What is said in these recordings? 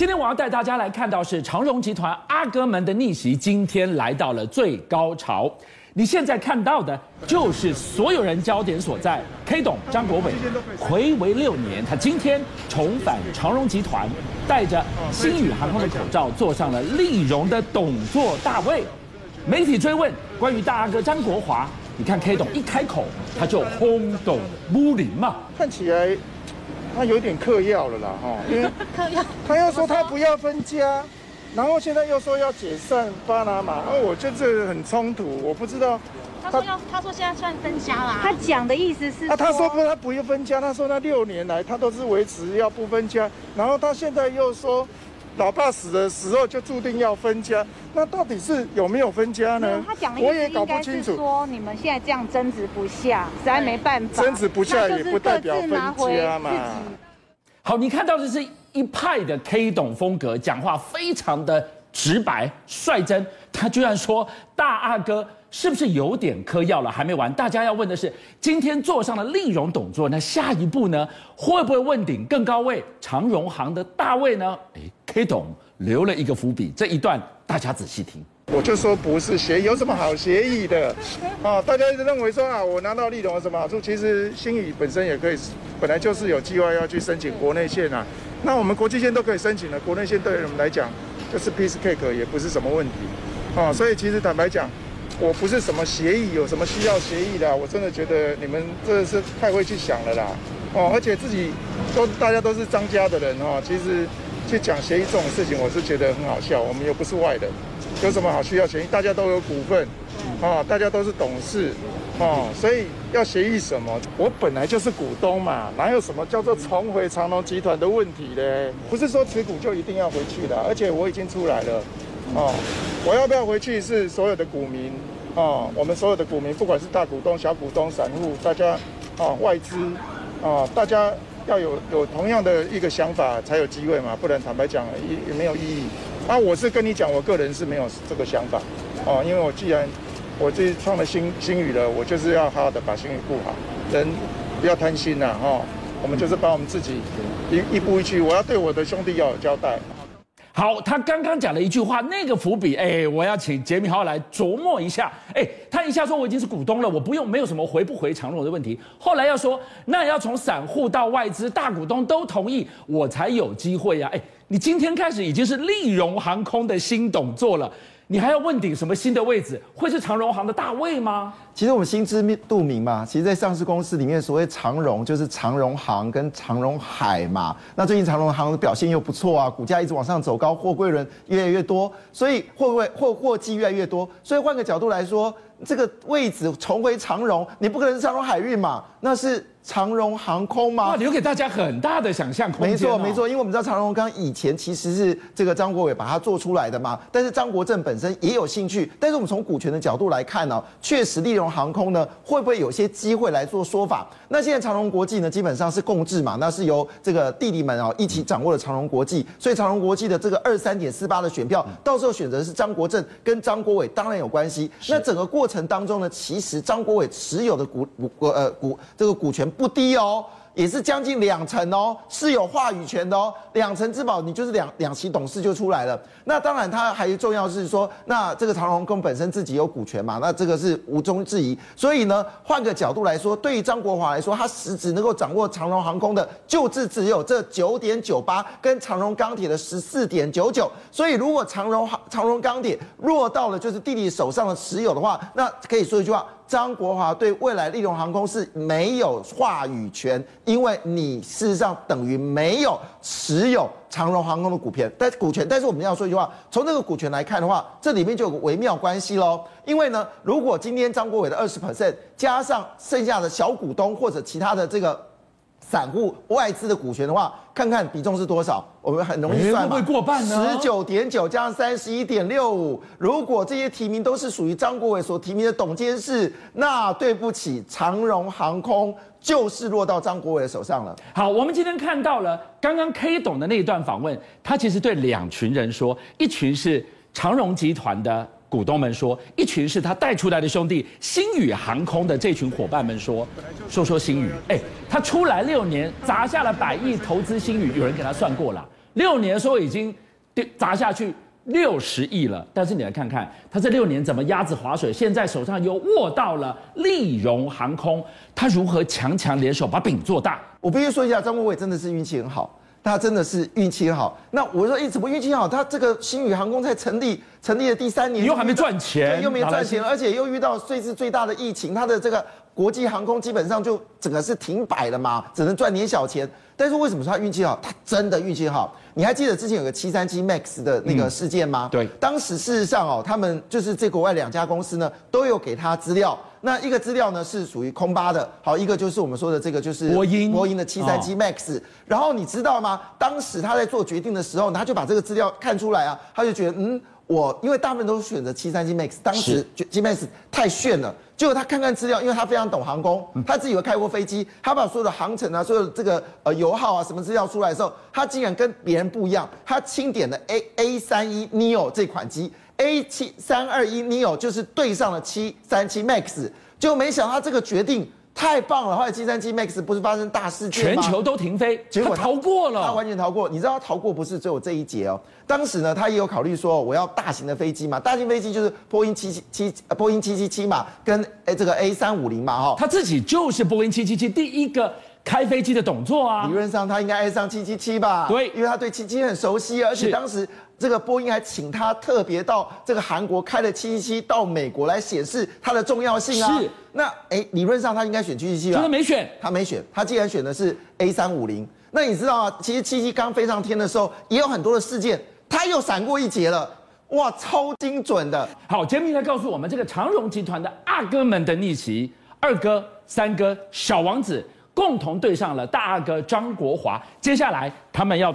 今天我要带大家来看到是长荣集团阿哥们的逆袭，今天来到了最高潮。你现在看到的就是所有人焦点所在，K 董张国伟，睽违六年，他今天重返长荣集团，戴着星宇航空的口罩，坐上了立荣的董座大位。媒体追问关于大阿哥张国华，你看 K 董一开口，他就轰动武林嘛，看起来他有点嗑药了啦，哈，因为 他又说他不要分家。然后现在又说要解散巴拿马，哦我觉得这很冲突，我不知道。他说要，他说现在算分家啦。他讲的意思是，啊，他说不，他不要分家，他说那六年来他都是维持要不分家，然后他现在又说，老爸死的时候就注定要分家，那到底是有没有分家呢？他讲的意思应该是说，你们现在这样争执不下，实在没办法。争执不下也不代表分家嘛。好，你看到的是一派的 K 董风格，讲话非常的直白率真。他居然说大阿哥是不是有点嗑药了？还没完，大家要问的是，今天坐上了立荣董座，那下一步呢？会不会问鼎更高位长荣行的大位呢？哎，K 董留了一个伏笔，这一段大家仔细听。我就说不是协议，有什么好协议的？啊，大家一直认为说啊，我拿到立董有什么好处？其实新宇本身也可以，本来就是有计划要去申请国内线啊。那我们国际线都可以申请了，国内线对我们来讲就是 piece cake，也不是什么问题。啊，所以其实坦白讲，我不是什么协议，有什么需要协议的，我真的觉得你们真的是太会去想了啦。哦，而且自己都大家都是张家的人哈，其实去讲协议这种事情，我是觉得很好笑。我们又不是外人。有什么好需要协议？大家都有股份，啊，大家都是董事，啊，所以要协议什么？我本来就是股东嘛，哪有什么叫做重回长隆集团的问题呢？不是说持股就一定要回去的，而且我已经出来了，哦，我要不要回去是所有的股民，哦，我们所有的股民，不管是大股东、小股东、散户，大家，啊，外资，啊，大家要有有同样的一个想法才有机会嘛，不然坦白讲也也没有意义。那、啊、我是跟你讲，我个人是没有这个想法，哦，因为我既然我自己创了新新宇了，我就是要好好的把新宇顾好，人不要贪心呐，哈、哦，我们就是把我们自己一一步一去，我要对我的兄弟要有交代。好，他刚刚讲了一句话，那个伏笔，哎，我要请杰米豪来琢磨一下。哎，他一下说我已经是股东了，我不用没有什么回不回长荣的问题。后来要说，那要从散户到外资大股东都同意，我才有机会呀。哎。你今天开始已经是立荣航空的新董座了，你还要问鼎什么新的位置？会是长荣行的大位吗？其实我们心知肚明嘛，其实，在上市公司里面，所谓长荣就是长荣行跟长荣海嘛。那最近长荣行的表现又不错啊，股价一直往上走高，货柜轮越来越多，所以货柜货货机越来越多。所以换个角度来说，这个位置重回长荣，你不可能是长荣海运嘛？那是。长荣航空吗？留给大家很大的想象空间。没错，没错，因为我们知道长荣刚以前其实是这个张国伟把它做出来的嘛。但是张国政本身也有兴趣。但是我们从股权的角度来看呢、哦，确实立荣航空呢会不会有些机会来做说法？那现在长荣国际呢基本上是共治嘛，那是由这个弟弟们啊一起掌握了长荣国际，所以长荣国际的这个二三点四八的选票，到时候选择是张国政跟张国伟，当然有关系。那整个过程当中呢，其实张国伟持有的股股呃股这个股权。不低哦，也是将近两成哦，是有话语权的哦。两成之宝，你就是两两席董事就出来了。那当然，它还重要是说，那这个长荣航空本身自己有股权嘛，那这个是毋庸置疑。所以呢，换个角度来说，对于张国华来说，他实质能够掌握长荣航空的，就是只有这九点九八，跟长荣钢铁的十四点九九。所以，如果长荣长荣钢铁落到了就是弟弟手上的持有的话，那可以说一句话。张国华对未来立荣航空是没有话语权，因为你事实上等于没有持有长荣航空的股权，但股权。但是我们要说一句话，从这个股权来看的话，这里面就有个微妙关系喽。因为呢，如果今天张国伟的二十 percent 加上剩下的小股东或者其他的这个。散户外资的股权的话，看看比重是多少，我们很容易算嘛。会过半呢？十九点九加上三十一点六五，如果这些提名都是属于张国伟所提名的董监事，那对不起，长荣航空就是落到张国伟的手上了。好，我们今天看到了刚刚 K 董的那一段访问，他其实对两群人说，一群是长荣集团的。股东们说，一群是他带出来的兄弟，星宇航空的这群伙伴们说，说说星宇，哎，他出来六年，砸下了百亿投资星宇，有人给他算过了，六年说已经砸下去六十亿了，但是你来看看他这六年怎么鸭子划水，现在手上又握到了立荣航空，他如何强强联手把饼做大？我必须说一下，张国伟真的是运气很好。他真的是运气好。那我说，哎，怎么运气好？他这个星宇航空在成立，成立了第三年，又还没赚钱，又没赚钱，而且又遇到最是最大的疫情，他的这个国际航空基本上就整个是停摆了嘛，只能赚点小钱。但是为什么说他运气好？他真的运气好。你还记得之前有个七三七 MAX 的那个事件吗？对，当时事实上哦，他们就是这国外两家公司呢，都有给他资料。那一个资料呢是属于空巴的，好，一个就是我们说的这个就是波音波音的七三七 MAX。然后你知道吗？当时他在做决定的时候，他就把这个资料看出来啊，他就觉得嗯，我因为大部分都是选择七三七 MAX，当时 G MAX 太炫了。结果他看看资料，因为他非常懂航空，他自己有开过飞机，他把所有的航程啊，所有的这个呃油耗啊什么资料出来的时候，他竟然跟别人不一样，他钦点了 A A 三一 Neo 这款机。A 七三二一 neo 就是对上了七三七 max，就没想到他这个决定太棒了。后来七三七 max 不是发生大事件吗？全球都停飞，结果他逃过了，他完全逃过。你知道他逃过不是只有这一劫哦。当时呢，他也有考虑说，我要大型的飞机嘛，大型飞机就是波音七七七，波音七七七嘛，跟诶这个 A 三五零嘛哈。他自己就是波音七七七第一个开飞机的动作啊。理论上他应该爱上七七七吧？对，因为他对七七很熟悉，而且当时。这个波音还请他特别到这个韩国开了七七七到美国来显示它的重要性啊。是。那哎，理论上他应该选七七七吧？他没选，他没选。他既然选的是 A 三五零，那你知道啊？其实七七刚飞上天的时候，也有很多的事件，他又闪过一劫了。哇，超精准的。好，杰明来告诉我们，这个长荣集团的阿哥们的逆袭，二哥、三哥、小王子共同对上了大阿哥张国华。接下来他们要。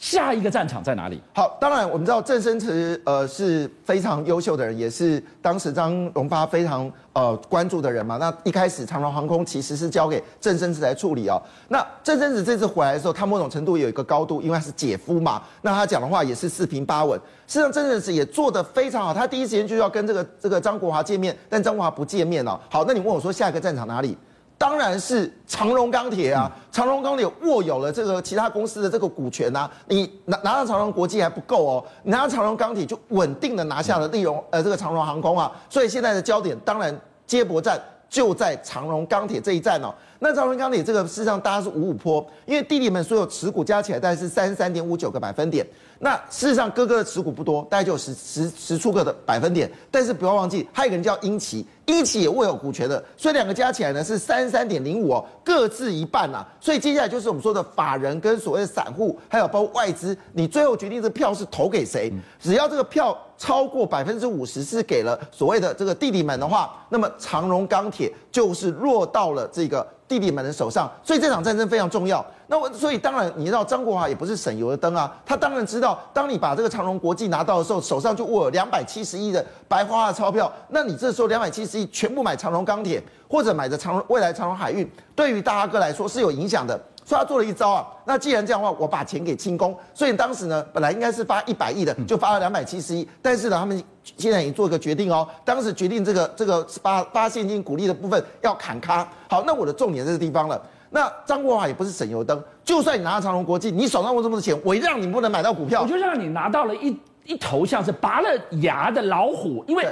下一个战场在哪里？好，当然我们知道郑生慈呃是非常优秀的人，也是当时张荣发非常呃关注的人嘛。那一开始长荣航空其实是交给郑生慈来处理哦。那郑生慈这次回来的时候，他某种程度有一个高度，因为他是姐夫嘛。那他讲的话也是四平八稳。事实上，郑生慈也做得非常好。他第一时间就要跟这个这个张国华见面，但张国华不见面哦。好，那你问我说下一个战场哪里？当然是长荣钢铁啊！长荣钢铁握有了这个其他公司的这个股权啊，你拿拿到长荣国际还不够哦，你拿到长荣钢铁就稳定的拿下了利荣呃这个长荣航空啊，所以现在的焦点当然接驳战就在长荣钢铁这一站哦。那长荣钢铁这个事实上大家是五五坡，因为弟弟们所有持股加起来大概是三十三点五九个百分点。那事实上，哥哥的持股不多，大概就有十十十出个的百分点。但是不要忘记，还有一个人叫英奇，英奇也握有股权的，所以两个加起来呢是三十三点零五哦，各自一半啊。所以接下来就是我们说的法人跟所谓的散户，还有包括外资，你最后决定这票是投给谁？只要这个票超过百分之五十是给了所谓的这个弟弟们的话，那么长荣钢铁就是落到了这个。弟弟们的手上，所以这场战争非常重要。那我所以当然，你知道张国华也不是省油的灯啊。他当然知道，当你把这个长荣国际拿到的时候，手上就握有两百七十亿的白花花的钞票。那你这时候两百七十亿全部买长荣钢铁，或者买的长荣未来长荣海运，对于大阿哥来说是有影响的。所以他做了一招啊。那既然这样的话，我把钱给清空。所以当时呢，本来应该是发一百亿的，就发了两百七十亿。但是呢，他们现在已经做一个决定哦。当时决定这个这个发发现金股利的部分要砍咖。好，那我的重点在这个地方了。那张国华也不是省油灯，就算你拿到长隆国际，你手上握这么多钱，我让你不能买到股票，我就让你拿到了一一头像是拔了牙的老虎，因为。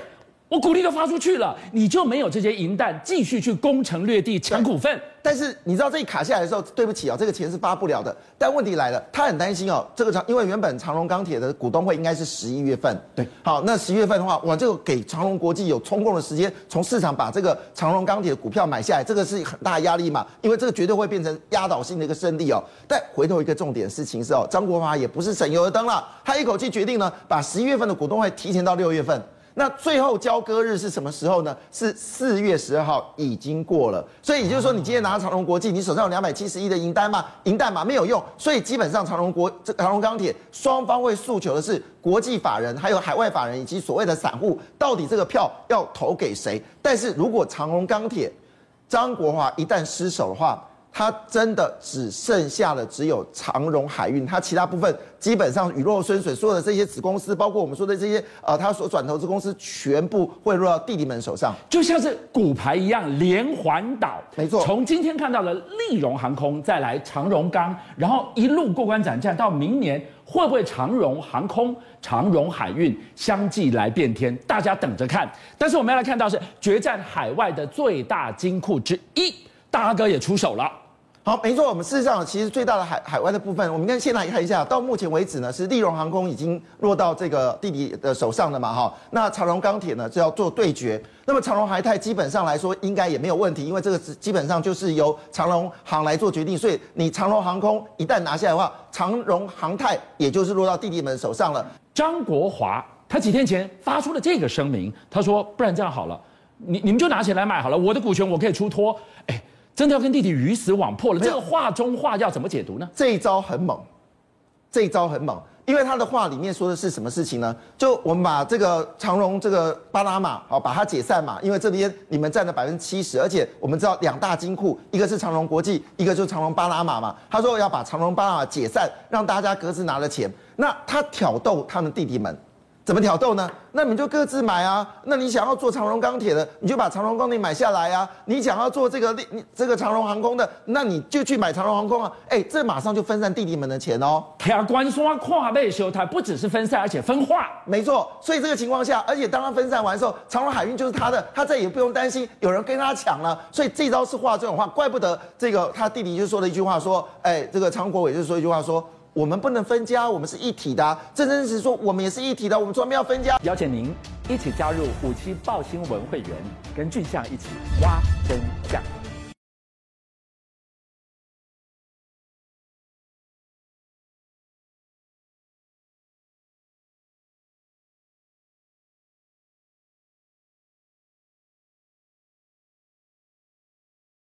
我股利都发出去了，你就没有这些银弹继续去攻城略地抢股份。但是你知道这一卡下来的时候，对不起啊、哦，这个钱是发不了的。但问题来了，他很担心哦，这个长因为原本长荣钢铁的股东会应该是十一月份，对，好，那十一月份的话，我这个给长荣国际有充分的时间从市场把这个长荣钢铁的股票买下来，这个是很大的压力嘛，因为这个绝对会变成压倒性的一个胜利哦。但回头一个重点事情是哦，张国华也不是省油的灯了，他一口气决定呢，把十一月份的股东会提前到六月份。那最后交割日是什么时候呢？是四月十二号，已经过了。所以也就是说，你今天拿到长荣国际，你手上有两百七十亿的银单嘛？银弹嘛没有用。所以基本上长荣国这长荣钢铁双方会诉求的是国际法人、还有海外法人以及所谓的散户，到底这个票要投给谁？但是如果长荣钢铁张国华一旦失手的话，它真的只剩下了只有长荣海运，它其他部分基本上雨落深水，所有的这些子公司，包括我们说的这些呃，它所转投资公司，全部会落到弟弟们手上，就像是骨牌一样连环倒。没错，从今天看到了利荣航空，再来长荣钢，然后一路过关斩将，到明年会不会长荣航空、长荣海运相继来变天？大家等着看。但是我们要来看到是决战海外的最大金库之一，大阿哥也出手了。好，没错，我们事实上其实最大的海海外的部分，我们先先来看一下，到目前为止呢，是利荣航空已经落到这个弟弟的手上了嘛，哈，那长荣钢铁呢就要做对决，那么长荣海泰基本上来说应该也没有问题，因为这个是基本上就是由长荣航来做决定，所以你长荣航空一旦拿下来的话，长荣航泰也就是落到弟弟们手上了。张国华他几天前发出了这个声明，他说，不然这样好了，你你们就拿钱来买好了，我的股权我可以出脱，哎。真的要跟弟弟鱼死网破了？这个话中话要怎么解读呢？这一招很猛，这一招很猛，因为他的话里面说的是什么事情呢？就我们把这个长荣这个巴拿马好把它解散嘛，因为这边你们占了百分之七十，而且我们知道两大金库，一个是长荣国际，一个就是长荣巴拿马嘛。他说要把长荣巴拿马解散，让大家各自拿了钱。那他挑逗他们弟弟们。怎么挑逗呢？那你们就各自买啊。那你想要做长荣钢铁的，你就把长荣钢铁买下来啊。你想要做这个你这个长荣航空的，那你就去买长荣航空啊。哎，这马上就分散弟弟们的钱哦。铁关刷跨背修台不只是分散，而且分化。没错。所以这个情况下，而且当他分散完的时候，长荣海运就是他的，他再也不用担心有人跟他抢了。所以这招是话这种话，怪不得这个他弟弟就说了一句话说，哎，这个常国伟就说一句话说。我们不能分家，我们是一体的。真真实实说，我们也是一体的。我们专门要分家。邀请您一起加入五七报新闻会员，跟俊相一起挖真相。